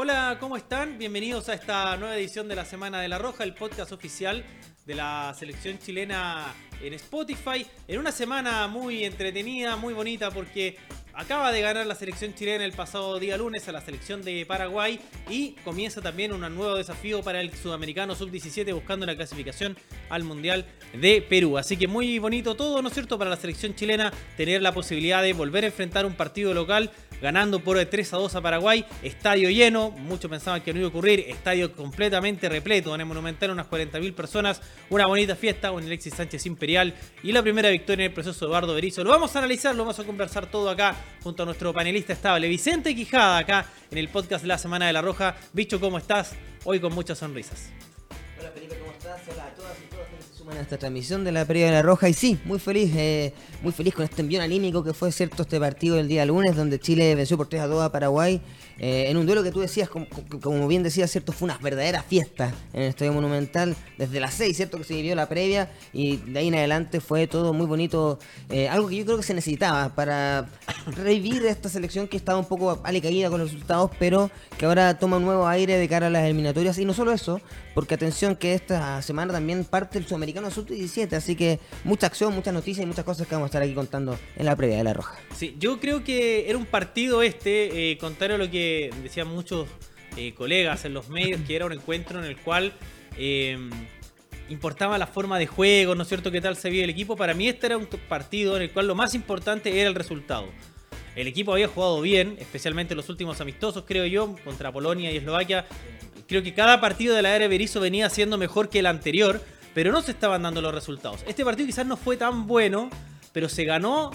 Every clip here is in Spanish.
Hola, ¿cómo están? Bienvenidos a esta nueva edición de la Semana de la Roja, el podcast oficial de la selección chilena en Spotify. En una semana muy entretenida, muy bonita, porque acaba de ganar la selección chilena el pasado día lunes a la selección de Paraguay y comienza también un nuevo desafío para el sudamericano sub-17 buscando la clasificación al Mundial de Perú. Así que muy bonito todo, ¿no es cierto?, para la selección chilena tener la posibilidad de volver a enfrentar un partido local ganando por 3 a 2 a Paraguay, estadio lleno, muchos pensaban que no iba a ocurrir, estadio completamente repleto, en el Monumental unas 40.000 personas, una bonita fiesta con Alexis Sánchez Imperial y la primera victoria en el proceso de Eduardo Berizzo. Lo vamos a analizar, lo vamos a conversar todo acá junto a nuestro panelista estable, Vicente Quijada, acá en el podcast la Semana de la Roja. Bicho, ¿cómo estás? Hoy con muchas sonrisas. A esta transmisión de la Previa de la Roja. Y sí, muy feliz, eh, muy feliz con este envío anímico que fue cierto este partido del día lunes, donde Chile venció por 3 a 2 a Paraguay. eh, en un duelo que tú decías, como, como bien decías, cierto, fue una verdadera fiesta en el Estadio Monumental. Desde las 6, cierto, que se vivió la previa. Y de ahí en adelante fue todo muy bonito. eh, algo que yo creo que se necesitaba para revivir esta selección que estaba un poco alicaída con los resultados, pero que ahora toma un nuevo aire de cara a las eliminatorias. Y no solo eso, porque atención que esta semana también parte el Sudamericano Sub-17, así que mucha acción, muchas noticias y muchas cosas que vamos a estar aquí contando en la previa de la Roja. Sí, yo creo que era un partido este, eh, contrario a lo que decían muchos eh, colegas en los medios, que era un encuentro en el cual eh, importaba la forma de juego, ¿no es cierto? ¿Qué tal se veía el equipo? Para mí este era un partido en el cual lo más importante era el resultado. El equipo había jugado bien, especialmente los últimos amistosos, creo yo, contra Polonia y Eslovaquia. Creo que cada partido de la era Berizzo venía siendo mejor que el anterior, pero no se estaban dando los resultados. Este partido quizás no fue tan bueno, pero se ganó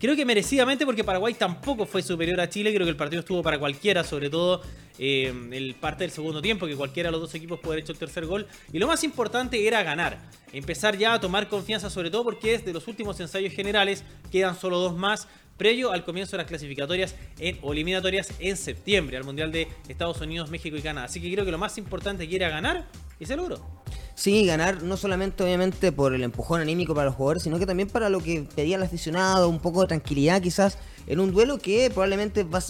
Creo que merecidamente porque Paraguay tampoco fue superior a Chile. Creo que el partido estuvo para cualquiera, sobre todo eh, el parte del segundo tiempo, que cualquiera de los dos equipos puede haber hecho el tercer gol. Y lo más importante era ganar. Empezar ya a tomar confianza, sobre todo porque es de los últimos ensayos generales. Quedan solo dos más previo al comienzo de las clasificatorias en, o eliminatorias en septiembre al Mundial de Estados Unidos, México y Canadá. Así que creo que lo más importante que era ganar y se logró. Sí, ganar no solamente obviamente por el empujón anímico para los jugadores, sino que también para lo que pedía el aficionado, un poco de tranquilidad quizás en un duelo que probablemente va,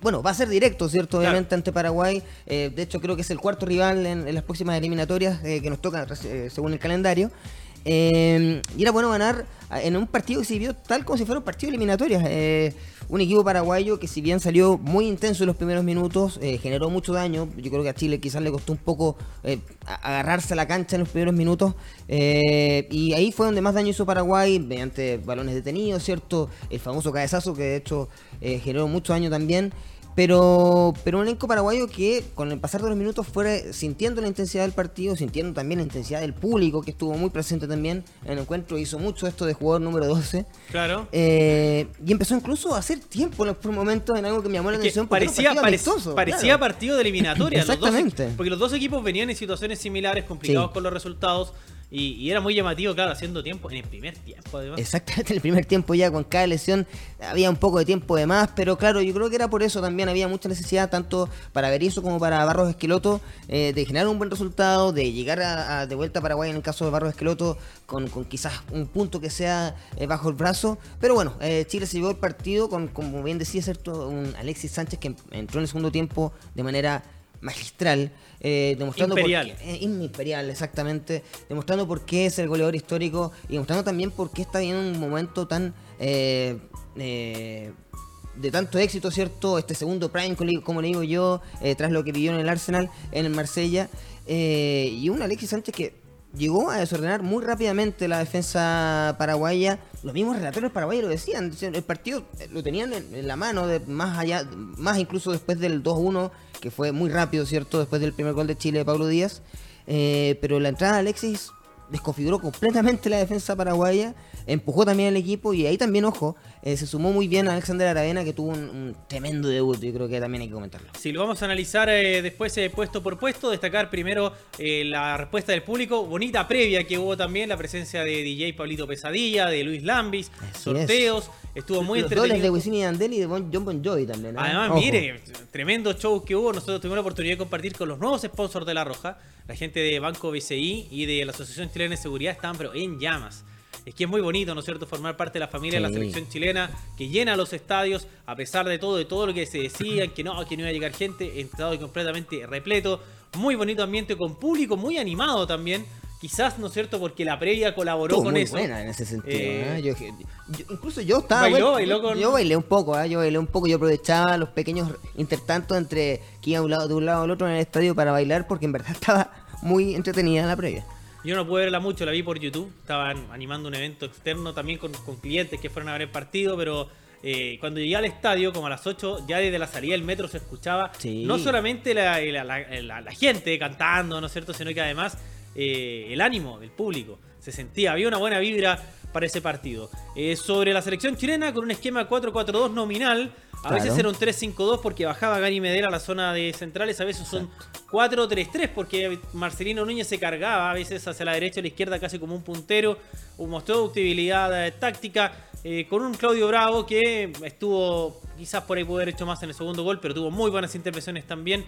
bueno, va a ser directo, ¿cierto? Obviamente claro. ante Paraguay. Eh, de hecho creo que es el cuarto rival en, en las próximas eliminatorias eh, que nos toca eh, según el calendario. Eh, y era bueno ganar en un partido que se vio tal como si fuera un partido eliminatorio. Eh, un equipo paraguayo que si bien salió muy intenso en los primeros minutos, eh, generó mucho daño. Yo creo que a Chile quizás le costó un poco eh, agarrarse a la cancha en los primeros minutos. Y ahí fue donde más daño hizo Paraguay, mediante balones detenidos, ¿cierto? El famoso cabezazo que de hecho generó mucho daño también. Pero, pero un elenco paraguayo que con el pasar de los minutos fue sintiendo la intensidad del partido, sintiendo también la intensidad del público que estuvo muy presente también en el encuentro, hizo mucho esto de jugador número 12. Claro. Eh, y empezó incluso a hacer tiempo en los momentos en algo que me llamó la atención. Parecía, partido, amistoso, parecía claro. partido de eliminatoria. Exactamente. Los dos, porque los dos equipos venían en situaciones similares, complicados sí. con los resultados. Y, era muy llamativo, claro, haciendo tiempo en el primer tiempo, además. Exactamente, en el primer tiempo ya con cada lesión había un poco de tiempo de más, pero claro, yo creo que era por eso también había mucha necesidad, tanto para Berizzo como para Barros Esqueloto, eh, de generar un buen resultado, de llegar a, de vuelta a Paraguay en el caso de Barros Esqueloto, con, con quizás un punto que sea eh, bajo el brazo. Pero bueno, eh, Chile se llevó el partido con, como bien decía, ¿cierto? un Alexis Sánchez que entró en el segundo tiempo de manera magistral, eh, demostrando imperial. Por qué, eh, imperial, exactamente, demostrando por qué es el goleador histórico y demostrando también por qué está en un momento tan eh, de tanto éxito, ¿cierto? Este segundo prime, como le digo yo, tras lo que vivió en el Arsenal, en el Marsella, y un Alexis Sánchez que llegó a desordenar muy rápidamente la defensa paraguaya. Los mismos relatores paraguayos lo decían. El partido lo tenían en la mano, de más allá, más incluso después del 2-1, que fue muy rápido, ¿cierto? Después del primer gol de Chile de Pablo Díaz. Eh, pero la entrada de Alexis desconfiguró completamente la defensa paraguaya, empujó también al equipo y ahí también, ojo, eh, se sumó muy bien a Alexander Aravena que tuvo un, un, tremendo debut, yo creo que también hay que comentarlo. Sí, lo vamos a analizar eh, después eh, puesto por puesto, destacar primero eh, la respuesta del público, bonita previa que hubo también, la presencia de DJ Pablito Pesadilla, de Luis Lambis, Así sorteos, es. estuvo muy Los entretenido. Dobles de Wisin y Andel y de bon, John Bon Jovi también. Además, ojo. mire, tremendo show que hubo, nosotros tuvimos la oportunidad de compartir con los nuevos sponsors de La Roja, la gente de Banco BCI y de la Asociación Chilena de Seguridad estaban pero en llamas. Es que es muy bonito, ¿no es cierto?, formar parte de la familia de la selección chilena, que llena los estadios, a pesar de todo, de todo lo que se decía, que no, que no iba a llegar gente, estado completamente repleto, muy bonito ambiente con público, muy animado también. Quizás, ¿no es cierto? Porque la previa colaboró con muy eso. buena en ese sentido. ¿eh? Yo, incluso yo estaba. Yo bailé un poco, ¿eh? yo bailé un poco. Yo aprovechaba los pequeños intertantos entre que iba de un lado, de un lado al otro en el estadio para bailar, porque en verdad estaba muy entretenida la previa. Yo no pude verla mucho, la vi por YouTube. Estaban animando un evento externo también con, clientes que fueron a ver el partido, pero eh, cuando llegué al estadio, como a las 8, ya desde la salida del metro se escuchaba no solamente la, la, gente cantando, ¿no es cierto?, sino que además eh, el ánimo del público. Se sentía, había una buena vibra para ese partido. Eh, sobre la selección chilena, con un esquema 4-4-2 nominal, a veces era un 3-5-2 porque bajaba Gary Medel a la zona de centrales, a veces son 4-3-3 porque Marcelino Núñez se cargaba a veces hacia la derecha o la izquierda casi como un puntero, mostró utilidad eh, táctica, eh, con un Claudio Bravo que estuvo, quizás por ahí haber hecho más en el segundo gol, pero tuvo muy buenas intervenciones también.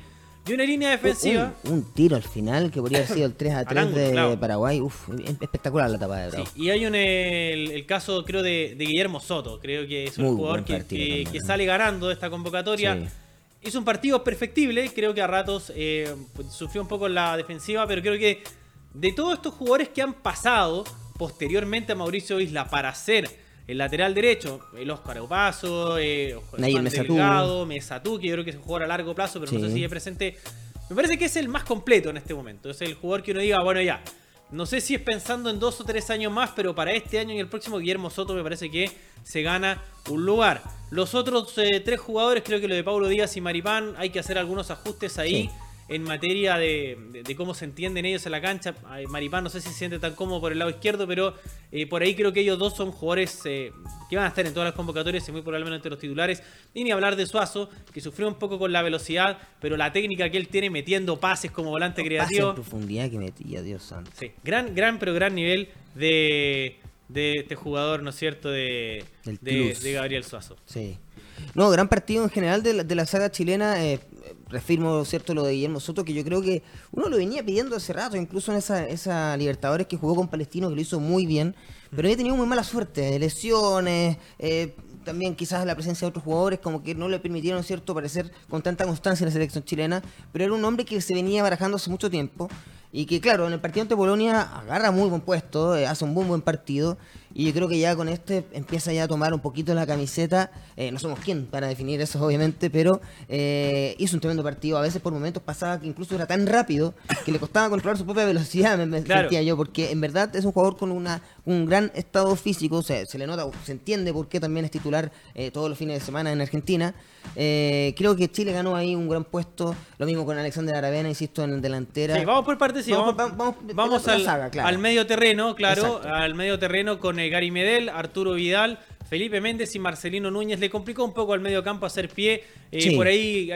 Y una línea defensiva. Un, tiro al final que podría haber sido el 3 a 3 de Paraguay. Uf, espectacular la tapa de Bravo. y hay un, el, caso, creo, de, Guillermo Soto. Creo que es un jugador que, que, sale ganando de esta convocatoria. Hizo un partido perfectible. Creo que a ratos eh, sufrió un poco la defensiva, pero creo que de todos estos jugadores que han pasado posteriormente a Mauricio Isla para ser el lateral derecho, el Oscar Opaso, eh, Delgado, Mesatú, que yo creo que es un jugador a largo plazo, pero no sé si sigue presente. Me parece que es el más completo en este momento. Es el jugador que uno diga, bueno, ya. No sé si es pensando en dos o tres años más, pero para este año y el próximo, Guillermo Soto me parece que se gana un lugar. Los otros eh, tres jugadores, creo que lo de Paulo Díaz y Maripán, hay que hacer algunos ajustes ahí en materia de, cómo se entienden ellos en la cancha. Maripán no sé si se siente tan cómodo por el lado izquierdo, pero eh, por ahí creo que ellos dos son jugadores eh, que van a estar en todas las convocatorias y muy probablemente entre los titulares. Y ni hablar de Suazo, que sufrió un poco con la velocidad, pero la técnica que él tiene metiendo pases como volante creativo. profundidad que metía, Dios santo. Sí, gran, gran, pero gran nivel de, este jugador, ¿no es cierto?, de, de, Gabriel Suazo. Sí. No, gran partido en general de la, de la saga chilena. Eh, refirmo cierto lo de Guillermo Soto, que yo creo que uno lo venía pidiendo hace rato, incluso en esa, esa Libertadores que jugó con Palestino, que lo hizo muy bien, pero había tenido muy mala suerte, lesiones, eh, también quizás la presencia de otros jugadores como que no le permitieron cierto parecer con tanta constancia en la selección chilena, pero era un hombre que se venía barajando hace mucho tiempo y que claro, en el partido ante Polonia agarra muy buen puesto, eh, hace un muy buen partido y yo creo que ya con este empieza ya a tomar un poquito la camiseta. Eh, no somos quien para definir eso, obviamente, pero eh, hizo un tremendo partido. A veces por momentos pasaba que incluso era tan rápido que le costaba controlar su propia velocidad, me, sentía yo, porque en verdad es un jugador con una, un gran estado físico. O sea, se le nota, se entiende por qué también es titular todos los fines de semana en Argentina. creo que Chile ganó ahí un gran puesto. Lo mismo con Alexander Aravena, insisto, en delantera. Sí, vamos por parte Vamos, al, medio terreno, claro, al medio terreno con eh, Gary Medel, Arturo Vidal, Felipe Méndez y Marcelino Núñez. Le complicó un poco al medio campo hacer pie. Eh, por ahí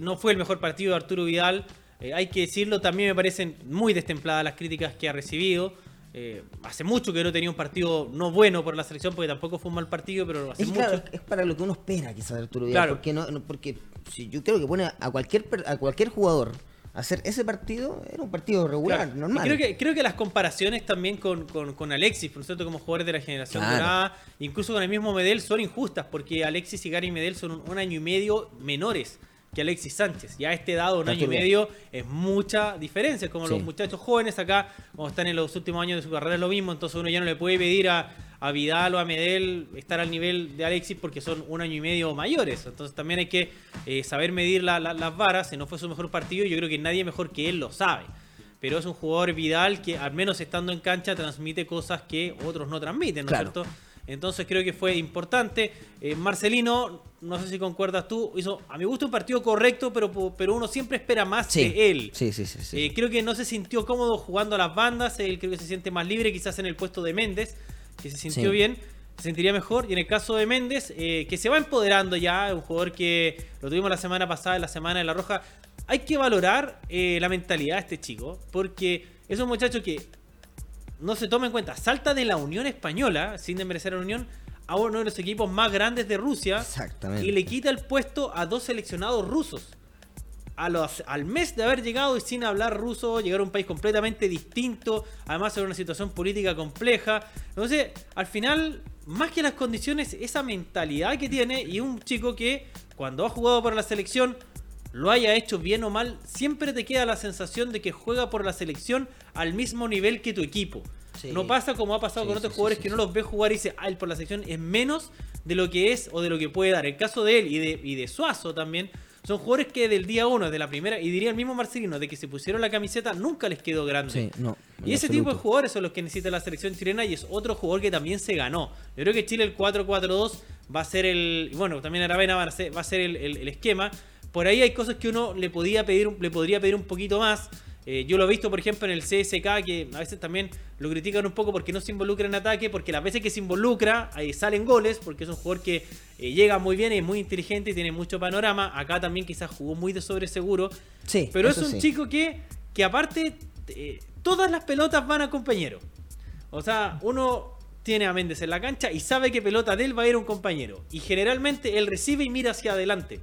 no fue el mejor partido de Arturo Vidal. Eh, hay que decirlo, también me parecen muy destempladas las críticas que ha recibido. hace mucho que no tenía un partido no bueno por la selección, porque tampoco fue un mal partido, pero hace mucho. es para lo que uno espera quizás Arturo Vidal. Porque, no, porque si yo creo que pone a cualquier, a cualquier jugador hacer ese partido era un partido regular, normal. creo que, creo que las comparaciones también con, con, Alexis, por cierto, como jugadores de la generación dorada, incluso con el mismo Medel, son injustas, porque Alexis y Gary Medel son un, año y medio menores que Alexis Sánchez. Ya a este dado, un año y medio, es mucha diferencia. Como los muchachos jóvenes acá, como están en los últimos años de su carrera, es lo mismo. Entonces uno ya no le puede pedir a, a Vidal o a Medel estar al nivel de Alexis porque son un año y medio mayores. Entonces también hay que eh, saber medir las varas. Si no fue su mejor partido, yo creo que nadie mejor que él lo sabe. Pero es un jugador Vidal que al menos estando en cancha transmite cosas que otros no transmiten, ¿no es cierto? Entonces creo que fue importante. Eh, Marcelino, no sé si concuerdas tú, hizo a mi gusto un partido correcto, pero, pero uno siempre espera más de él. Sí, sí, sí. Eh, creo que no se sintió cómodo jugando a las bandas, él creo que se siente más libre quizás en el puesto de Méndez que se sintió bien, se sentiría mejor. Y en el caso de Méndez, eh, que se va empoderando ya, un jugador que lo tuvimos la semana pasada, en la semana de la Roja, hay que valorar la mentalidad de este chico, porque es un muchacho que no se toma en cuenta, salta de la Unión Española, sin desmerecer a la Unión, a uno de los equipos más grandes de Rusia Exactamente. y le quita el puesto a dos seleccionados rusos. al mes de haber llegado y sin hablar ruso, llegar a un país completamente distinto, además en una situación política compleja. Entonces, al final, más que las condiciones, esa mentalidad que tiene y un chico que cuando ha jugado por la selección, lo haya hecho bien o mal, siempre te queda la sensación de que juega por la selección al mismo nivel que tu equipo. No pasa como ha pasado con otros jugadores que no los ve jugar y dice, ah, él por la selección es menos de lo que es o de lo que puede dar. El caso de él y de, y de Suazo también, son jugadores que del día uno, de la primera, y diría el mismo Marcelino, de que se pusieron la camiseta, nunca les quedó grande. y ese tipo de jugadores son los que necesita la selección chilena y es otro jugador que también se ganó. Yo creo que Chile el 4-4-2 va a ser el. Bueno, también Aravena va a ser, va a ser el, esquema. Por ahí hay cosas que uno le, podía pedir, le podría pedir un poquito más. Eh, yo lo he visto, por ejemplo, en el CSK, que a veces también lo critican un poco porque no se involucra en ataque, porque las veces que se involucra, ahí salen goles, porque es un jugador que eh, llega muy bien, es muy inteligente y tiene mucho panorama. Acá también quizás jugó muy de sobreseguro. Sí. Pero es un chico que, que aparte, eh, todas las pelotas van a compañero. O sea, uno tiene a Méndez en la cancha y sabe que pelota de él va a ir un compañero. Y generalmente él recibe y mira hacia adelante.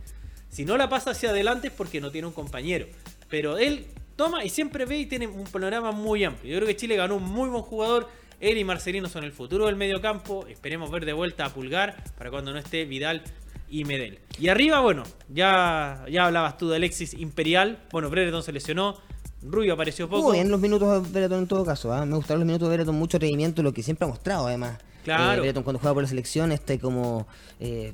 Si no la pasa hacia adelante es porque no tiene un compañero. Pero él toma y siempre ve y tiene un panorama muy amplio. Yo creo que Chile ganó un muy buen jugador. Él y Marcelino son el futuro del medio campo. Esperemos ver de vuelta a Pulgar para cuando no esté Vidal y Medel. Y arriba, bueno, ya, ya hablabas tú de Alexis Imperial. Bueno, Brereton se lesionó. Rubio apareció poco. Muy bien los minutos de Brereton en todo caso. ¿ah? Me gustaron los minutos de Brereton, mucho rendimiento, lo que siempre ha mostrado además. Claro. Eh, cuando juega por la selección, este como eh,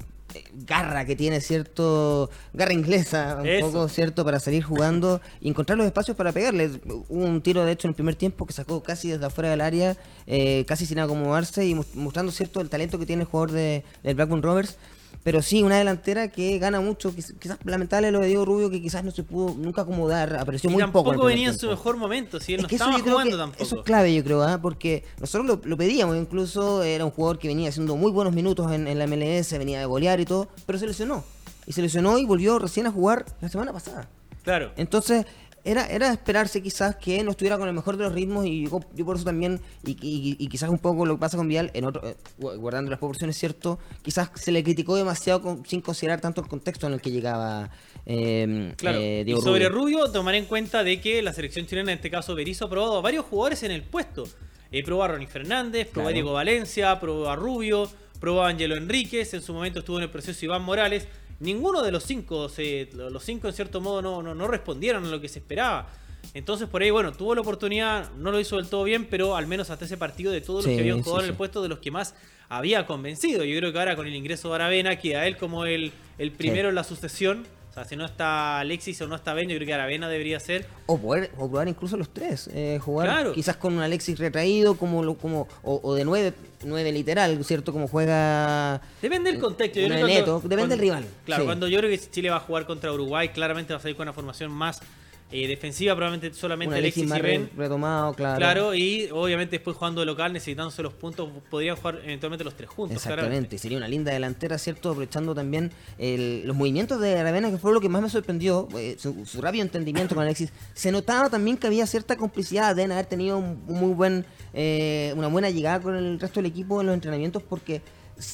garra que tiene, ¿cierto? Garra inglesa, un poco, ¿cierto? Para salir jugando y encontrar los espacios para pegarle. Hubo un tiro, de hecho, en el primer tiempo que sacó casi desde afuera del área, eh, casi sin acomodarse y mostrando, ¿cierto?, el talento que tiene el jugador de, del Blackburn Rovers pero sí, una delantera que gana mucho. Quizás lamentable lo de Diego Rubio, que quizás no se pudo nunca acomodar. Apareció muy poco. Tampoco venía en su mejor momento. Si él no estaba jugando tampoco. Eso es clave, yo creo, ¿ah? porque nosotros lo, pedíamos. Incluso era un jugador que venía haciendo muy buenos minutos en, la MLS, venía de golear y todo, pero se lesionó. Y se lesionó y volvió recién a jugar la semana pasada. Claro. Entonces, era, era esperarse quizás que no estuviera con el mejor de los ritmos y yo, por eso también, y, quizás un poco lo que pasa con Vial, en otro, eh, guardando las proporciones, ¿cierto? Quizás se le criticó demasiado sin considerar tanto el contexto en el que llegaba eh, claro. Eh, y sobre Rubio. tomar en cuenta de que la selección chilena, en este caso Berizzo, ha probado a varios jugadores en el puesto. Eh, probó a Ronnie Fernández, probó a Diego Valencia, probó a Rubio, probó a Angelo Enríquez, en su momento estuvo en el proceso Iván Morales ninguno de los cinco, los cinco en cierto modo no, no, respondieron a lo que se esperaba. Entonces por ahí, bueno, tuvo la oportunidad, no lo hizo del todo bien, pero al menos hasta ese partido de todos los que habían jugado en el puesto, de los que más había convencido. Yo creo que ahora con el ingreso de Aravena queda él como el, el primero en la sucesión o sea, si no está Alexis o no está Ben, yo creo que Aravena debería ser. O poder o probar incluso los tres. Eh, jugar quizás con un Alexis retraído, como, como o, de nueve, nueve literal, ¿cierto? Como juega. Depende del contexto. depende del rival. Claro, cuando yo creo que Chile va a jugar contra Uruguay, claramente va a salir con una formación más eh, defensiva probablemente solamente Alexis, y Ben. Retomado, claro. Claro, y obviamente después jugando de local, necesitándose los puntos, podrían jugar eventualmente los tres juntos. Exactamente, sería una linda delantera, ¿cierto? Aprovechando también los movimientos de Aravena, que fue lo que más me sorprendió, eh, su, rápido entendimiento con Alexis. Se notaba también que había cierta complicidad, de haber tenido un, muy buen, eh, una buena llegada con el resto del equipo en los entrenamientos, porque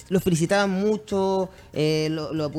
lo felicitaban mucho, lo, lo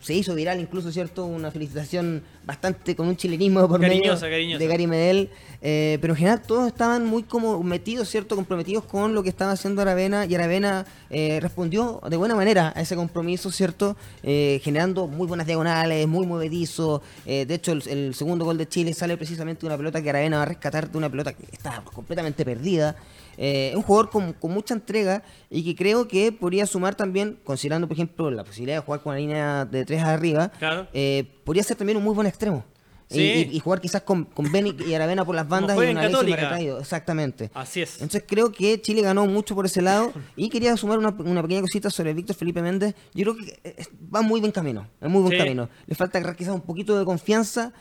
se hizo viral incluso, ¿cierto? Una felicitación bastante con un chilenismo por medio de Gary Medel. Eh, pero en general todos estaban muy como metidos, ¿cierto? Comprometidos con lo que estaba haciendo Aravena y Aravena eh, respondió de buena manera a ese compromiso, ¿cierto? Eh, generando muy buenas diagonales, muy movedizo. de hecho, el, segundo gol de Chile sale precisamente de una pelota que Aravena va a rescatar de una pelota que estaba completamente perdida. Eh, un jugador con, mucha entrega y que creo que podría sumar también, considerando por ejemplo la posibilidad de jugar con la línea de tres arriba, eh, podría ser también un muy buen extremo. Y, jugar quizás con, con Ben y Aravena por las bandas y una retraído. Exactamente. Así es. Entonces creo que Chile ganó mucho por ese lado. y quería sumar una, pequeña cosita sobre Víctor Felipe Méndez. Yo creo que eh, va muy buen camino. Es muy buen camino. Le falta quizás un poquito de confianza,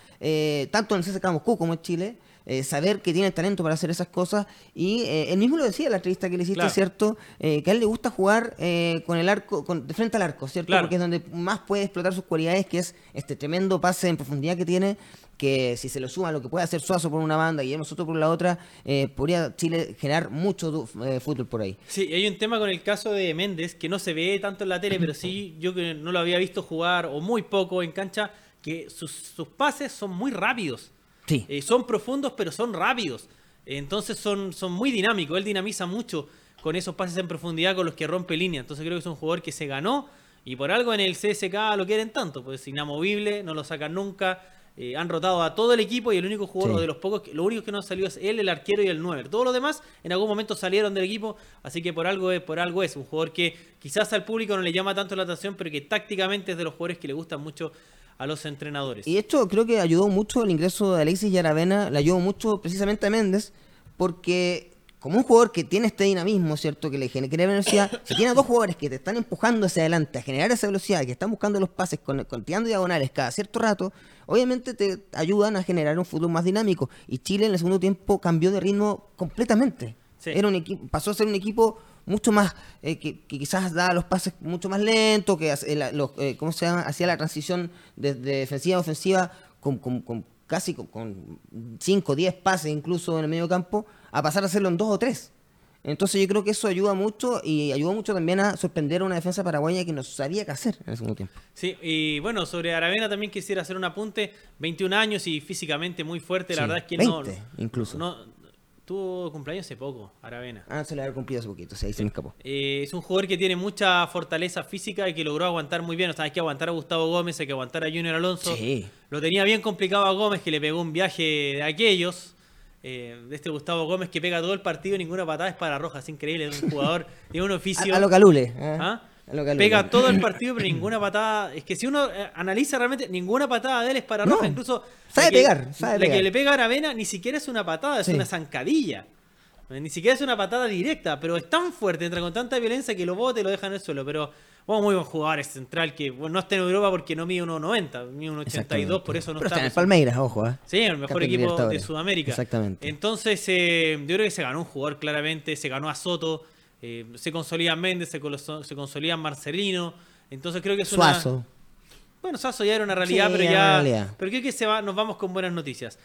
tanto en el CSKA Moscú como en Chile. Eh, saber que tiene talento para hacer esas cosas. Y eh, él mismo lo decía en la entrevista que le hiciste, ¿cierto? Eh, que a él le gusta jugar con el arco, con, de frente al arco, ¿cierto? Porque es donde más puede explotar sus cualidades, que es este tremendo pase en profundidad que tiene que si se lo suma lo que puede hacer Suazo por una banda y nosotros por la otra, podría Chile generar mucho fútbol por ahí. Sí, hay un tema con el caso de Méndez que no se ve tanto en la tele, pero sí yo que no lo había visto jugar o muy poco en cancha, que sus, sus pases son muy rápidos. Sí. Eh, son profundos, pero son rápidos. Entonces son, son muy dinámicos. Él dinamiza mucho con esos pases en profundidad con los que rompe línea. Entonces creo que es un jugador que se ganó. Y por algo en el CSK lo quieren tanto. Pues es inamovible, no lo sacan nunca. Eh, han rotado a todo el equipo y el único jugador Sí. de los pocos, que- lo único que no salió es él, el arquero y el 9. Todos los demás en algún momento salieron del equipo, así que por algo es, por algo es un jugador que quizás al público no le llama tanto la atención, pero que tácticamente es de los jugadores que le gustan mucho a los entrenadores. Y hecho creo que ayudó mucho el ingreso de Alexis Yaravena, le ayudó mucho precisamente a Méndez, porque como un jugador que tiene este dinamismo, ¿cierto? Que le genera genera velocidad, si tiene a dos jugadores que te están empujando hacia adelante a generar esa velocidad, que están buscando los pases con, con tirando diagonales cada cierto rato, obviamente te ayudan a generar un fútbol más dinámico. Y Chile en el segundo tiempo cambió de ritmo completamente. Sí. Era un equipo, pasó a ser un equipo mucho más, eh, que, que quizás daba los pases mucho más lentos, que hace- la- los, eh, ¿cómo se llama? hacía la transición desde defensiva a ofensiva con, con- con casi con 5 o 10 pases incluso en el medio campo, a pasar a hacerlo en 2 o 3. Entonces yo creo que eso ayuda mucho y ayudó mucho también a sorprender a una defensa paraguaya que no sabía qué hacer en el segundo tiempo. Sí, y bueno, sobre Aravena también quisiera hacer un apunte. 21 años y físicamente muy fuerte. La Sí, verdad es que 20 no. incluso. No, tuvo cumpleaños hace poco, Aravena. Ah, se le había cumplido hace poquito, sí, ahí se me escapó. Eh, es un jugador que tiene mucha fortaleza física y que logró aguantar muy bien. O sea, hay que aguantar a Gustavo Gómez, hay que aguantar a Junior Alonso. Sí. Lo tenía bien complicado a Gómez, que le pegó un viaje de aquellos. eh, de este Gustavo Gómez que pega todo el partido ninguna patada es para roja. Es increíble. Es un jugador, tiene un oficio. A, a lo calule. ¿ah? ¿Ah? Pega todo el partido, pero ninguna patada. Es que si uno eh, analiza realmente, ninguna patada de él es para No. roja. Incluso. Sabe que- pegar, sabe La pegar. que le pega a Aravena ni siquiera es una patada, es Sí. una zancadilla. Eh, Ni siquiera es una patada directa, pero es tan fuerte, entra con tanta violencia que lo bote y lo deja en el suelo. Pero, bueno, muy buen jugador, es central que bueno, no está en Europa porque no mide 1,90, mide 1,82, por eso no Pero está. está en el Palmeiras, ojo. ¿ah? Sí, el mejor equipo de. Sudamérica. Exactamente. Entonces, eh, yo creo que se ganó un jugador claramente, se ganó a Soto, eh, se consolida Méndez, se, se consolida Marcelino. Entonces creo que es una... Suazo. Bueno, Sasso ya era una realidad, Sí, pero ya. realidad. Pero creo que se va, nos vamos con buenas noticias.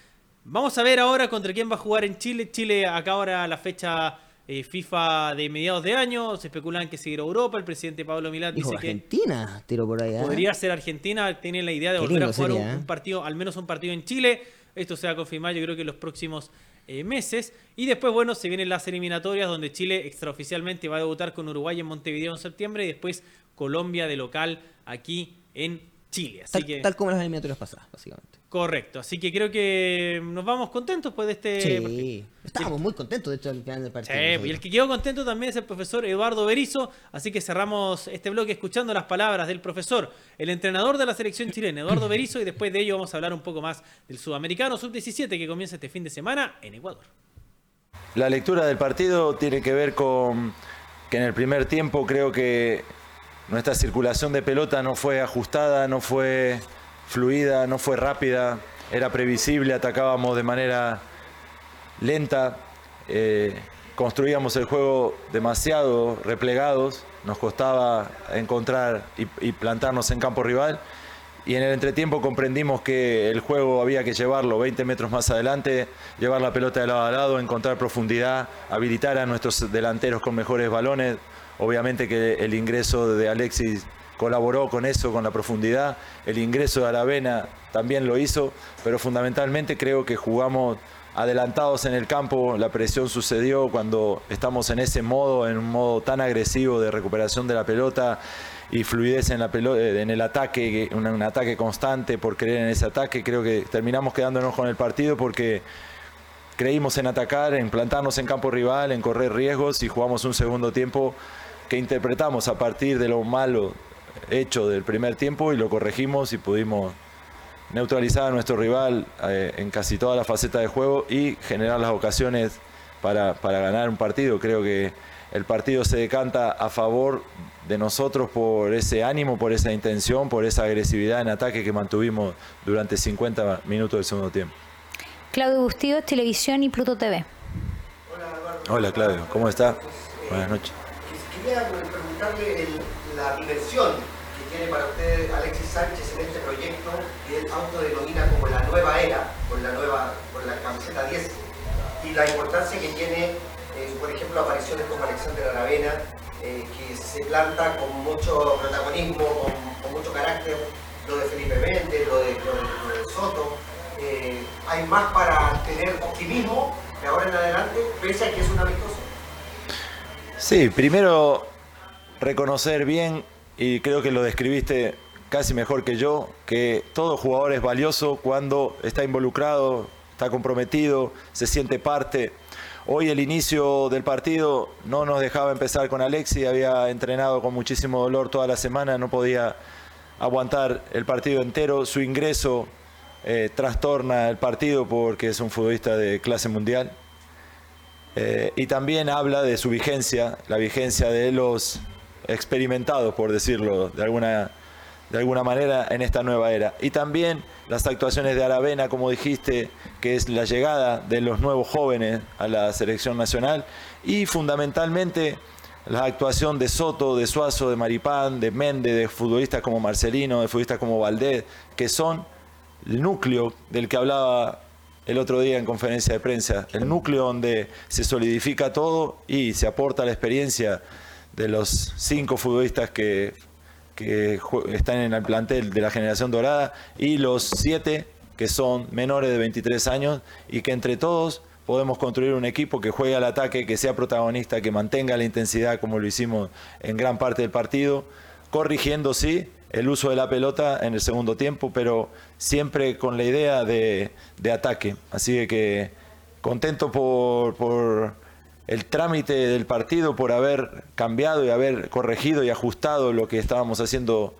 Vamos a ver ahora contra quién va a jugar en Chile. Chile acá ahora la fecha eh, FIFA de mediados de año. Se especulan que seguirá Europa. El presidente Pablo Milán dice que Argentina, tiro por ahí. ¿ah? podría ser Argentina. Tiene la idea de Qué volver a jugar sería, ¿eh? un partido, al menos un partido en Chile. Esto se va a confirmar, yo creo que en los próximos eh, meses. Y después, bueno, se vienen las eliminatorias donde Chile extraoficialmente va a debutar con Uruguay en Montevideo en septiembre y después Colombia de local aquí en Chile. Así Tal, que. tal como las eliminatorias pasadas, básicamente. Correcto, así que creo que nos vamos contentos pues de este partido. Sí. Estábamos muy contentos, de hecho, al final del partido. Sí, y el que quedó contento también es el profesor Eduardo Berizo, así que cerramos este bloque escuchando las palabras del profesor, el entrenador de la selección chilena, Eduardo Berizo, y después de ello vamos a hablar un poco más del sudamericano sub-17 que comienza este fin de semana en Ecuador. La lectura del partido tiene que ver con que en el primer tiempo creo que nuestra circulación de pelota no fue ajustada, no fue fluida, no fue rápida, era previsible, atacábamos de manera lenta, eh, construíamos el juego demasiado replegados, nos costaba encontrar y, y plantarnos en campo rival. Y en el entretiempo comprendimos que el juego había que llevarlo 20 metros más adelante, llevar la pelota de lado a lado, encontrar profundidad, habilitar a nuestros delanteros con mejores balones. Obviamente que el ingreso de Alexis colaboró con eso, con la profundidad. El ingreso de Aravena también lo hizo, pero fundamentalmente creo que jugamos adelantados en el campo. La presión sucedió cuando estamos en ese modo, en un modo tan agresivo de recuperación de la pelota y fluidez en, eh, el ataque, un, un ataque constante por creer en ese ataque. Creo que terminamos quedándonos con el partido porque creímos en atacar, en plantarnos en campo rival, en correr riesgos y jugamos un segundo tiempo que interpretamos a partir de lo malo hecho del primer tiempo y lo corregimos y pudimos neutralizar a nuestro rival eh, en casi toda la faceta de juego y generar las ocasiones para, para ganar un partido. Creo que el partido se decanta a favor de nosotros por ese ánimo, por esa intención, por esa agresividad en ataque que mantuvimos durante 50 minutos del segundo tiempo. Claudio Bustillo, Televisión y Pluto TV. Hola Claudio, ¿cómo está? Buenas noches. Quería preguntarle el- la dimensión que tiene para usted Alexis Sánchez en este proyecto que él autodenomina como la nueva era, con la nueva, con la camiseta 10, y la importancia que tiene, eh, por ejemplo, apariciones como Alexander Aravena, eh, que se planta con mucho protagonismo, con, mucho carácter, lo de Felipe Méndez, lo de, lo de Soto, eh, hay más para tener optimismo de ahora en adelante, pese a que es un amistoso. Sí, primero reconocer bien, y creo que lo describiste casi mejor que yo, que todo jugador es valioso cuando está involucrado, está comprometido, se siente parte. Hoy el inicio del partido no nos dejaba empezar con Alexi, había entrenado con muchísimo dolor toda la semana, no podía aguantar el partido entero. Su ingreso eh, trastorna el partido porque es un futbolista de clase mundial. Eh, y también habla de su vigencia, la vigencia de los experimentados, por decirlo de alguna, de alguna manera, en esta nueva era. Y también las actuaciones de Aravena, como dijiste, que es la llegada de los nuevos jóvenes a la selección nacional. Y fundamentalmente la actuación de Soto, de Suazo, de Maripán, de Méndez, de futbolistas como Marcelino, de futbolistas como Valdés, que son el núcleo del que hablaba el otro día en conferencia de prensa, el núcleo donde se solidifica todo y se aporta la experiencia de los cinco futbolistas que, están en el plantel de la generación dorada y los siete que son menores de 23 años y que entre todos podemos construir un equipo que juegue al ataque, que sea protagonista, que mantenga la intensidad como lo hicimos en gran parte del partido, corrigiendo, sí, el uso de la pelota en el segundo tiempo, pero siempre con la idea de, ataque. Así que contento por, por el trámite del partido por haber cambiado y haber corregido y ajustado lo que estábamos haciendo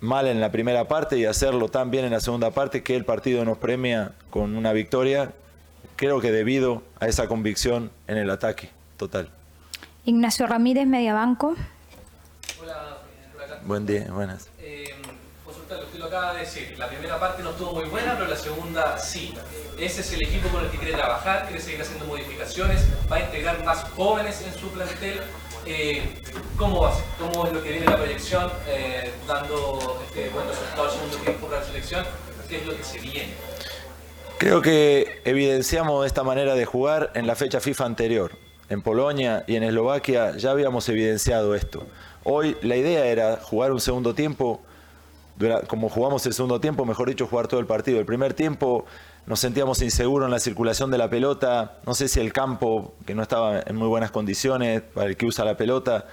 mal en la primera parte y hacerlo tan bien en la segunda parte que el partido nos premia con una victoria, creo que debido a esa convicción en el ataque total. Ignacio Ramírez, Mediabanco. Hola, Buen día, buenas. Eh, acaba de decir, la primera parte no estuvo muy buena, pero la segunda sí. Ese es el equipo con el que quiere trabajar, quiere seguir haciendo modificaciones, va a integrar más jóvenes en su plantel. Eh, ¿Cómo va a ser? ¿Cómo es lo que viene la proyección eh, dando este buen resultado al segundo tiempo para la selección? ¿Qué es lo que se viene? Creo que evidenciamos esta manera de jugar en la fecha FIFA anterior. En Polonia y en Eslovaquia ya habíamos evidenciado esto. Hoy la idea era jugar un segundo tiempo, como jugamos el segundo tiempo, mejor dicho, jugar todo el partido. El primer tiempo nos sentíamos inseguros en la circulación de la pelota, no sé si el campo, que no estaba en muy buenas condiciones para el que usa la pelota,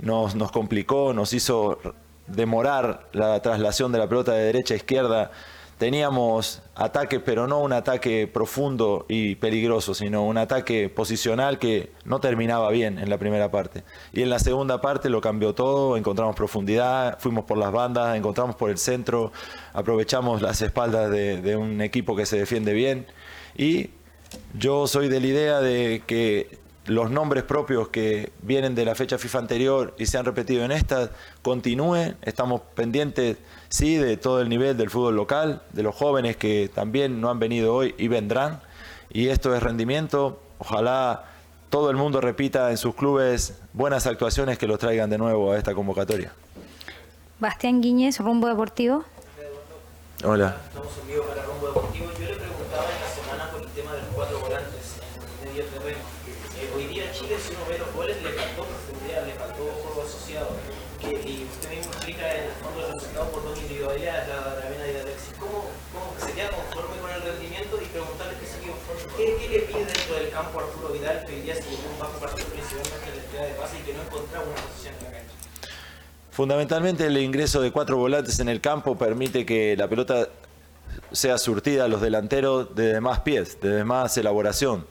nos, nos complicó, nos hizo demorar la traslación de la pelota de derecha a izquierda teníamos ataques, pero no un ataque profundo y peligroso, sino un ataque posicional que no terminaba bien en la primera parte. Y en la segunda parte lo cambió todo, encontramos profundidad, fuimos por las bandas, encontramos por el centro, aprovechamos las espaldas de, de un equipo que se defiende bien. Y yo soy de la idea de que los nombres propios que vienen de la fecha FIFA anterior y se han repetido en esta continúen, estamos pendientes sí, de todo el nivel del fútbol local, de los jóvenes que también no han venido hoy y vendrán. Y esto es rendimiento. Ojalá todo el mundo repita en sus clubes buenas actuaciones que los traigan de nuevo a esta convocatoria. Bastián Guiñez, Rumbo Deportivo. Hola. Estamos en vivo para Rumbo Deportivo. Yo le preguntaba en la semana por el tema de los cuatro volantes en medio terreno. Eh, hoy día Chile, si uno ve los goles, le faltó profundidad, le faltó juego asociado. Que, y usted mismo explica en el fondo el resultado por dos individualidades, la de Aravena y de Alexis. ¿Cómo, ¿Cómo se queda conforme con el rendimiento? Y preguntarle qué, se qué, qué le pide dentro del campo Arturo Vidal, que hoy día se llevó un bajo partido principalmente en la entrega de pase y que no encontraba una posición en la cancha? Fundamentalmente el ingreso de cuatro volantes en el campo permite que la pelota sea surtida a los delanteros de más pies, de más elaboración.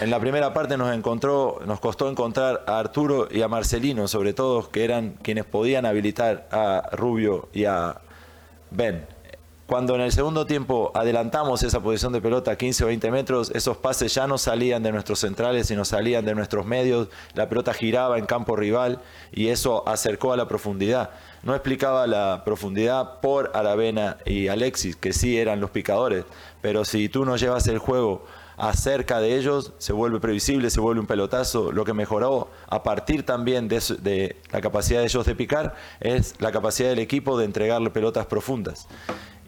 En la primera parte nos encontró, nos costó encontrar a Arturo y a Marcelino, sobre todo, que eran quienes podían habilitar a Rubio y a Ben. Cuando en el segundo tiempo adelantamos esa posición de pelota a 15 o 20 metros, esos pases ya no salían de nuestros centrales, sino salían de nuestros medios, la pelota giraba en campo rival y eso acercó a la profundidad. No explicaba la profundidad por Aravena y Alexis, que sí eran los picadores, pero si tú no llevas el juego acerca de ellos, se vuelve previsible, se vuelve un pelotazo. Lo que mejoró a partir también de, la capacidad de ellos de picar es la capacidad del equipo de entregarle pelotas profundas.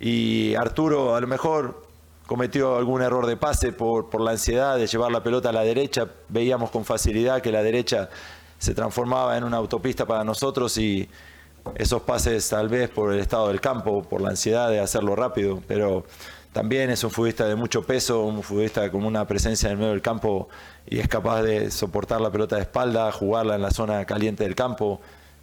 Y Arturo a lo mejor cometió algún error de pase por, la ansiedad de llevar la pelota a la derecha. Veíamos con facilidad que la derecha se transformaba en una autopista para nosotros y esos pases tal vez por el estado del campo, por la ansiedad de hacerlo rápido, pero también es un futbolista de mucho peso, un futbolista con una presencia en el medio del campo y es capaz de soportar la pelota de espalda, jugarla en la zona caliente del campo.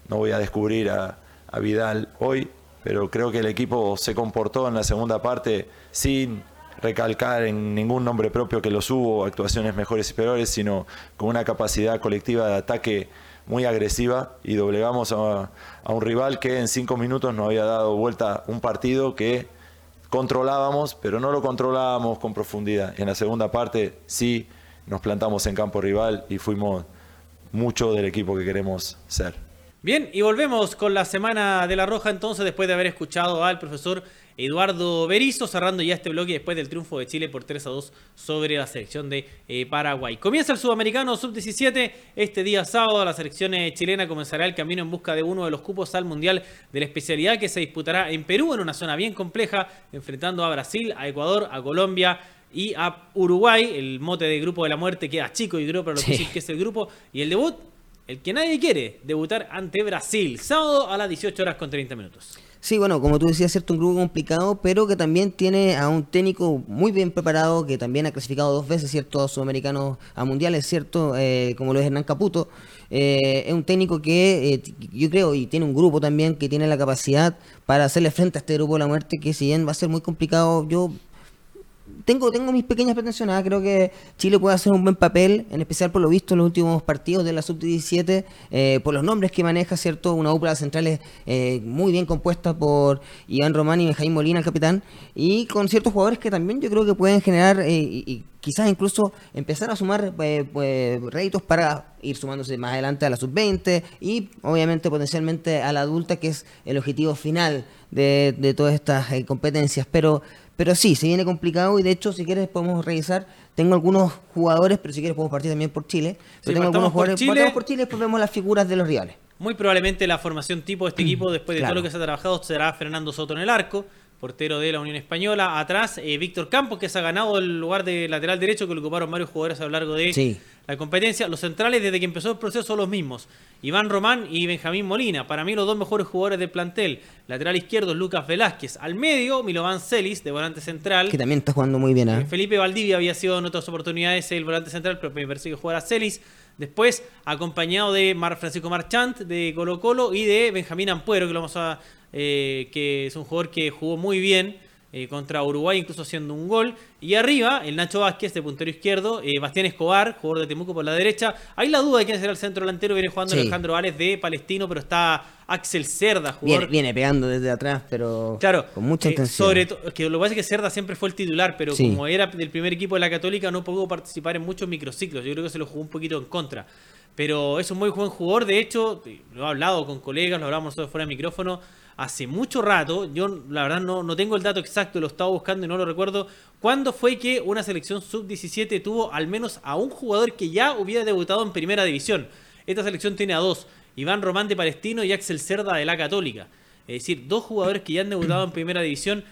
No voy a descubrir a Vidal hoy, pero creo que el equipo se comportó en la segunda parte sin recalcar en ningún nombre propio que los hubo, actuaciones mejores y peores, sino con una capacidad colectiva de ataque muy agresiva y doblegamos a, un rival que en cinco minutos nos había dado vuelta un partido que controlábamos, pero no lo controlábamos con profundidad. En la segunda parte sí nos plantamos en campo rival y fuimos mucho del equipo que queremos ser. Bien, y volvemos con la Semana de la Roja entonces, después de haber escuchado al profesor Eduardo Berizo, cerrando ya este bloque después del triunfo de Chile por 3 a 2 sobre la selección de eh, Paraguay. Comienza el Sudamericano Sub-17, este día sábado la selección eh, chilena comenzará el camino en busca de uno de los cupos al Mundial de la especialidad que se disputará en Perú, en una zona bien compleja, enfrentando a Brasil, a Ecuador, a Colombia, y a Uruguay. El mote de grupo de la muerte queda chico y creo para lo sí. que es el grupo. Y el debut, el que nadie quiere, debutar ante Brasil. Sábado a las 18 horas con 30 minutos. Sí, bueno, como tú decías, cierto, un grupo complicado, pero que también tiene a un técnico muy bien preparado, que también ha clasificado dos veces, ¿cierto?, a sudamericanos a mundiales, ¿cierto?, eh, como lo es Hernán Caputo. Eh, es un técnico que eh, yo creo, y tiene un grupo también que tiene la capacidad para hacerle frente a este grupo de la muerte, que si bien va a ser muy complicado, yo tengo, tengo mis pequeñas pretensiones. Creo que Chile puede hacer un buen papel, en especial por lo visto en los últimos partidos de la sub-17, eh, por los nombres que maneja, ¿cierto? Una dupla centrales eh, muy bien compuesta por Iván Román y Benjamín Molina, el capitán, y con ciertos jugadores que también yo creo que pueden generar eh, y, quizás incluso empezar a sumar pues, réditos para ir sumándose más adelante a la sub-20 y obviamente potencialmente a la adulta, que es el objetivo final de, de todas estas competencias. Pero pero sí, se viene complicado y de hecho, si quieres, podemos revisar. Tengo algunos jugadores, pero si quieres, podemos partir también por Chile. Sí, tengo algunos por jugadores. Chile. por Chile, después vemos las figuras de los rivales. Muy probablemente la formación tipo de este equipo, después de claro. todo lo que se ha trabajado, será Fernando Soto en el arco, portero de la Unión Española. Atrás, eh, Víctor Campos, que se ha ganado el lugar de lateral derecho que lo ocuparon varios jugadores a lo largo de Sí. la competencia. Los centrales, desde que empezó el proceso, son los mismos. Iván Román y Benjamín Molina. Para mí, los dos mejores jugadores del plantel. Lateral izquierdo, Lucas Velázquez. Al medio, Milovan Celis, de volante central. Que también está jugando muy bien, ¿eh? Felipe Valdivia había sido en otras oportunidades el volante central, pero me parece que jugará Celis. Después, acompañado de Mar Francisco Marchant de Colo Colo y de Benjamín Ampuero, que lo vamos a. eh, que es un jugador que jugó muy bien eh, contra Uruguay, incluso haciendo un gol. Y arriba, el Nacho Vázquez, de puntero izquierdo, eh, Bastián Escobar, jugador de Temuco por la derecha. Hay la duda de quién será el centro delantero, viene jugando Sí. Alejandro Vales de Palestino, pero está Axel Cerda, jugador Viene, viene pegando desde atrás, pero Claro, con mucha eh, intensidad. Sobre que lo que pasa es que Cerda siempre fue el titular, pero Sí. como era del primer equipo de la Católica, no pudo participar en muchos microciclos. Yo creo que se lo jugó un poquito en contra. Pero es un muy buen jugador, de hecho, lo he hablado con colegas, lo hablamos nosotros fuera de micrófono hace mucho rato. Yo, la verdad, no, no tengo el dato exacto, lo estaba buscando y no lo recuerdo. ¿Cuándo fue que una selección sub-17 tuvo al menos a un jugador que ya hubiera debutado en primera división? Esta selección tiene a dos: Iván Román de Palestino y Axel Cerda de la Católica. Es decir, dos jugadores que ya han debutado en primera división.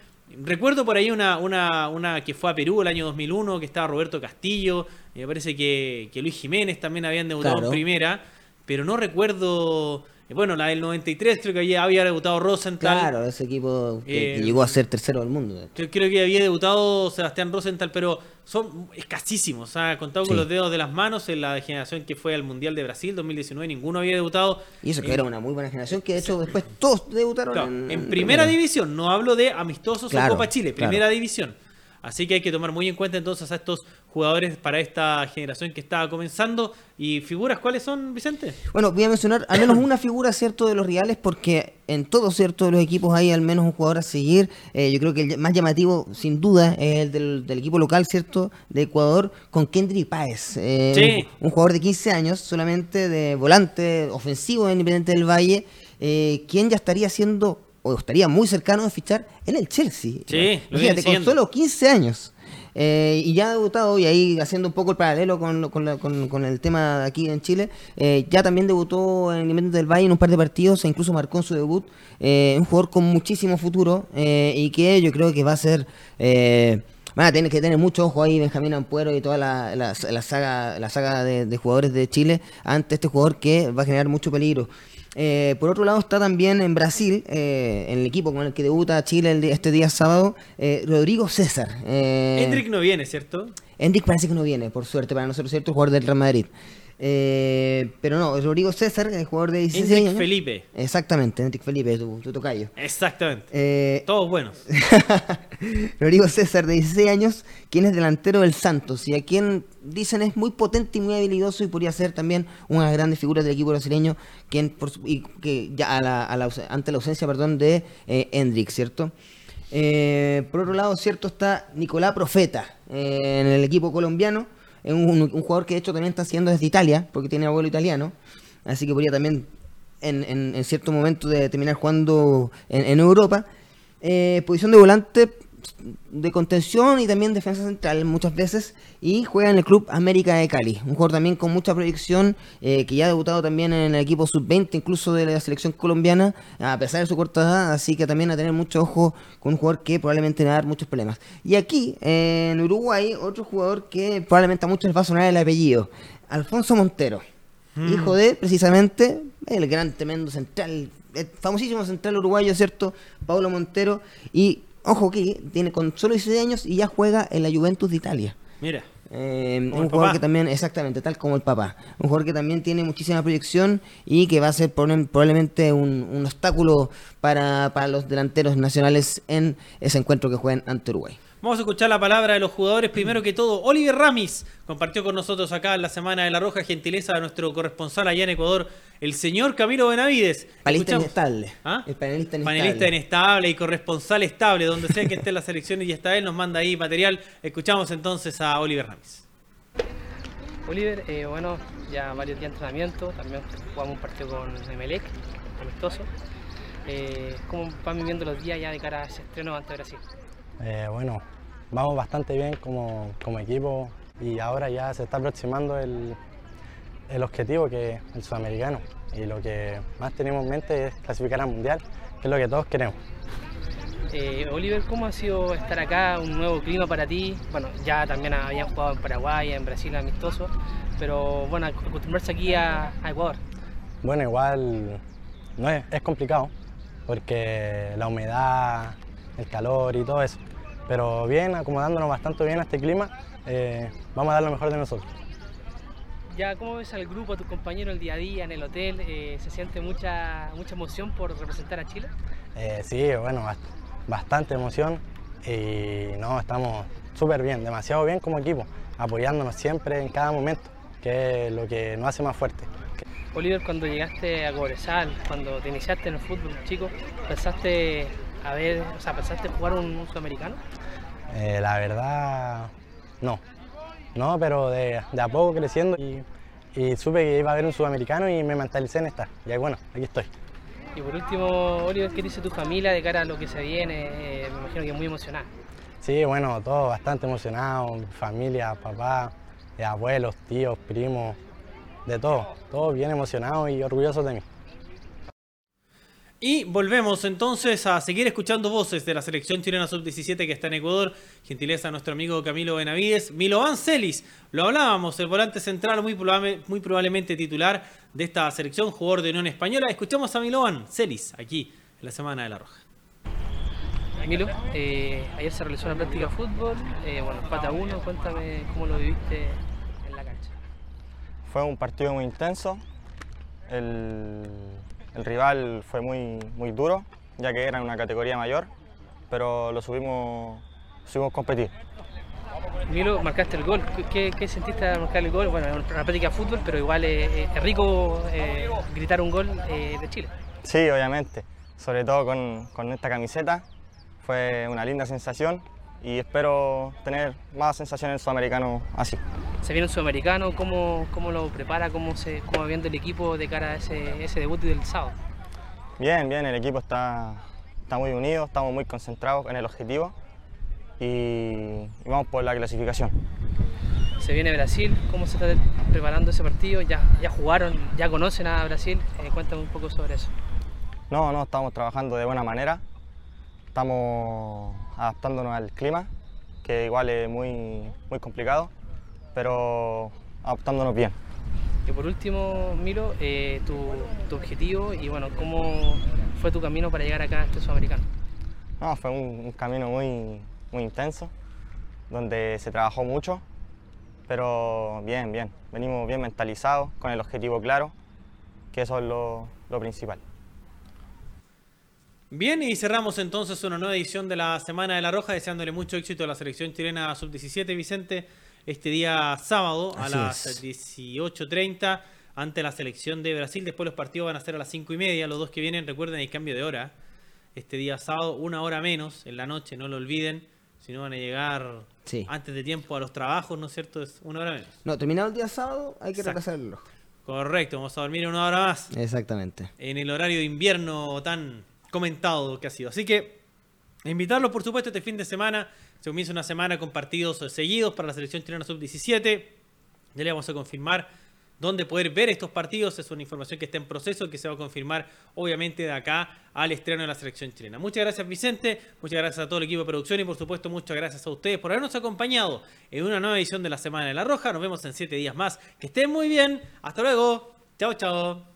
Recuerdo por ahí una, una, una que fue a Perú el año 2001, que estaba Roberto Castillo, y me parece que, que Luis Jiménez también habían debutado Claro. en primera, pero no recuerdo, bueno, la del 93 creo que había, había debutado Rosenthal. Claro, ese equipo que, Eh, que llegó a ser tercero del mundo. Yo creo que había debutado Sebastián Rosenthal, pero son escasísimos. O sea, contado con los dedos de las manos en la generación que fue al Mundial de Brasil 2019, ninguno había debutado. Y eso que era una muy buena generación, que de hecho después todos debutaron Claro, en, en primera división, no hablo de amistosos Claro, o Copa Chile, claro. primera división. Así que hay que tomar muy en cuenta entonces a estos jugadores para esta generación que estaba comenzando. ¿Y figuras cuáles son, Vicente? Bueno, voy a mencionar al menos una figura, ¿cierto?, de los rivales, porque en todos, ¿cierto?, de los equipos hay al menos un jugador a seguir. Eh, yo creo que el más llamativo, sin duda, es el del, del equipo local, ¿cierto?, de Ecuador, con Kendry Páez. Eh, Sí. un, un jugador de 15 años, solamente de volante ofensivo de Independiente del Valle, eh, quien ya estaría siendo, o estaría muy cercano de fichar en el Chelsea. Sí, lo con solo 15 años. Eh, y ya ha debutado, y ahí haciendo un poco el paralelo con, con, la- con- el tema aquí en Chile, eh, ya también debutó en Independiente del Valle en un par de partidos e incluso marcó en su debut. Eh, un jugador con muchísimo futuro eh, y que yo creo que va a ser. Van a tener que tener mucho ojo ahí Benjamín Ampuero y toda la, la- saga, la saga de jugadores de Chile ante este jugador que va a generar mucho peligro. Eh, por otro lado está también en Brasil, eh, en el equipo con el que debuta Chile el este día sábado, eh, Rodrigo César. Eh, Hendrik no viene, ¿cierto? Hendrik parece que no viene, por suerte para nosotros, ¿cierto? Jugador del Real Madrid. Eh, pero no, Rodrigo César, el jugador de 16 Hendrik años. Felipe. Exactamente, Hendrik Felipe, tu, tu tocayo. Exactamente. Eh, Todos buenos. Rodrigo César, de 16 años, quien es delantero del Santos y a quien dicen es muy potente y muy habilidoso y podría ser también una de las grandes figuras del equipo brasileño quien por y que ya a la- a la aus- ante la ausencia perdón, de eh, Hendrik, ¿cierto? Eh, por otro lado, cierto, está Nicolás Profeta eh, en el equipo colombiano, es un, un jugador que de hecho también está haciendo desde Italia, porque tiene abuelo italiano, así que podría también en, en- cierto momento de terminar jugando en, en Europa. Eh, posición de volante de contención y también defensa central muchas veces y juega en el club América de Cali, un jugador también con mucha proyección eh, que ya ha debutado también en el equipo sub-20 incluso de la selección colombiana a pesar de su corta edad, así que también a tener mucho ojo con un jugador que probablemente le va a dar muchos problemas. Y aquí eh, en Uruguay otro jugador que probablemente a muchos les va a sonar el apellido, Alfonso Montero, hijo de precisamente el gran tremendo central, el famosísimo central uruguayo, ¿cierto? Paulo Montero y Ojo que tiene con solo 16 años y ya juega en la Juventus de Italia. Mira. Eh, un jugador papá. que también, exactamente, tal como el papá. Un jugador que también tiene muchísima proyección y que va a ser probable- probablemente un, un obstáculo para, para los delanteros nacionales en ese encuentro que juegan ante Uruguay. Vamos a escuchar la palabra de los jugadores. Primero que todo, Oliver Ramis compartió con nosotros acá en la Semana de la Roja, gentileza de nuestro corresponsal allá en Ecuador, el señor Camilo Benavides. Panelista Escuchamos- inestable. ¿Ah? El panelista inestable. Panelista inestable y corresponsal estable, donde sea que esté la selección y ya está él, nos manda ahí material. Escuchamos entonces a Oliver Ramis. Oliver, eh, bueno, ya varios días de entrenamiento, también jugamos un partido con Emelec, amistoso. Eh, ¿Cómo van viviendo los días ya de cara a ese estreno ante Brasil? Eh, bueno, vamos bastante bien como, como equipo y ahora ya se está aproximando el, el objetivo que es el sudamericano y lo que más tenemos en mente es clasificar al mundial, que es lo que todos queremos. Eh, Oliver, ¿cómo ha sido estar acá? Un nuevo clima para ti. Bueno, ya también habían jugado en Paraguay, en Brasil amistoso, pero bueno, acostumbrarse aquí a, a Ecuador. Bueno, igual no es, es complicado porque la humedad, el calor y todo eso, pero bien, acomodándonos bastante bien a este clima, eh, vamos a dar lo mejor de nosotros. Ya, ¿cómo ves al grupo, a tus compañeros el día a día en el hotel? Eh, ¿Se siente mucha, mucha emoción por representar a Chile? Eh, sí, bueno, bast- bastante emoción y no, estamos súper bien, demasiado bien como equipo, apoyándonos siempre en cada momento, que es lo que nos hace más fuerte. Oliver, cuando llegaste a Cobresal, cuando te iniciaste en el fútbol, chico, ¿pensaste a ver, o sea, pensaste jugar un, un sudamericano? Eh, la verdad, no, no, pero de, de a poco creciendo y, y supe que iba a haber un sudamericano y me mentalicé en estar. Y bueno, aquí estoy. Y por último, Oliver, ¿qué dice tu familia de cara a lo que se viene? Eh, me imagino que muy emocionada. Sí, bueno, todo bastante emocionado, mi familia, papá, eh, abuelos, tíos, primos, de todo, todo bien emocionado y orgulloso de mí. Y volvemos entonces a seguir escuchando voces de la selección chilena sub-17 que está en Ecuador. Gentileza a nuestro amigo Camilo Benavides. Milovan Celis, lo hablábamos, el volante central muy, probable- muy probablemente titular de esta selección, jugador de Unión Española. Escuchamos a Milovan Celis aquí en la Semana de la Roja. Milo, eh, ayer se realizó una práctica de fútbol, eh, bueno, empate a uno, cuéntame cómo lo viviste en la cancha. Fue un partido muy intenso. El, el rival fue muy, muy duro, ya que era en una categoría mayor, pero lo subimos, subimos competir. Milo, marcaste el gol. ¿Qué, qué sentiste al marcar el gol? Bueno, es una práctica de fútbol, pero igual es rico eh, gritar un gol eh, de Chile. Sí, obviamente, sobre todo con, con esta camiseta. Fue una linda sensación y espero tener más sensaciones en el sudamericano así. Se viene un sudamericano, ¿cómo, cómo lo prepara? ¿Cómo, se, ¿Cómo va viendo el equipo de cara a ese, ese debut del sábado? Bien, bien, el equipo está, está muy unido, estamos muy concentrados en el objetivo y, y vamos por la clasificación. Se viene Brasil, ¿cómo se está preparando ese partido? ¿Ya, ya jugaron, ya conocen a Brasil? Eh, cuéntame un poco sobre eso. No, no, estamos trabajando de buena manera, estamos adaptándonos al clima, que igual es muy, muy complicado, pero adaptándonos bien. Y por último, Miro, eh, tu, tu objetivo y bueno, ¿cómo fue tu camino para llegar acá a este sudamericano? No, fue un, un camino muy, muy intenso, donde se trabajó mucho, pero bien, bien. Venimos bien mentalizados, con el objetivo claro, que eso es lo, lo principal. Bien, y cerramos entonces una nueva edición de la Semana de la Roja, deseándole mucho éxito a la selección chilena sub-17, Vicente, este día sábado a Así las es. 18.30 ante la selección de Brasil. Después los partidos van a ser a las 5 y media, los dos que vienen, recuerden el cambio de hora. Este día sábado, una hora menos en la noche, no lo olviden, si no van a llegar Sí. antes de tiempo a los trabajos, ¿no es cierto? Es una hora menos. No, terminado el día sábado, hay que Exacto. Correcto, vamos a dormir una hora más. Exactamente. en el horario de invierno tan comentado que ha sido. Así que invitarlos, por supuesto, este fin de semana. Se comienza una semana con partidos seguidos para la selección chilena sub-17. Ya le vamos a confirmar dónde poder ver estos partidos. Es una información que está en proceso, que se va a confirmar, obviamente, de acá al estreno de la selección chilena. Muchas gracias, Vicente. Muchas gracias a todo el equipo de producción y, por supuesto, muchas gracias a ustedes por habernos acompañado en una nueva edición de la Semana de la Roja. Nos vemos en siete días más. Que estén muy bien. Hasta luego. Chao, chao.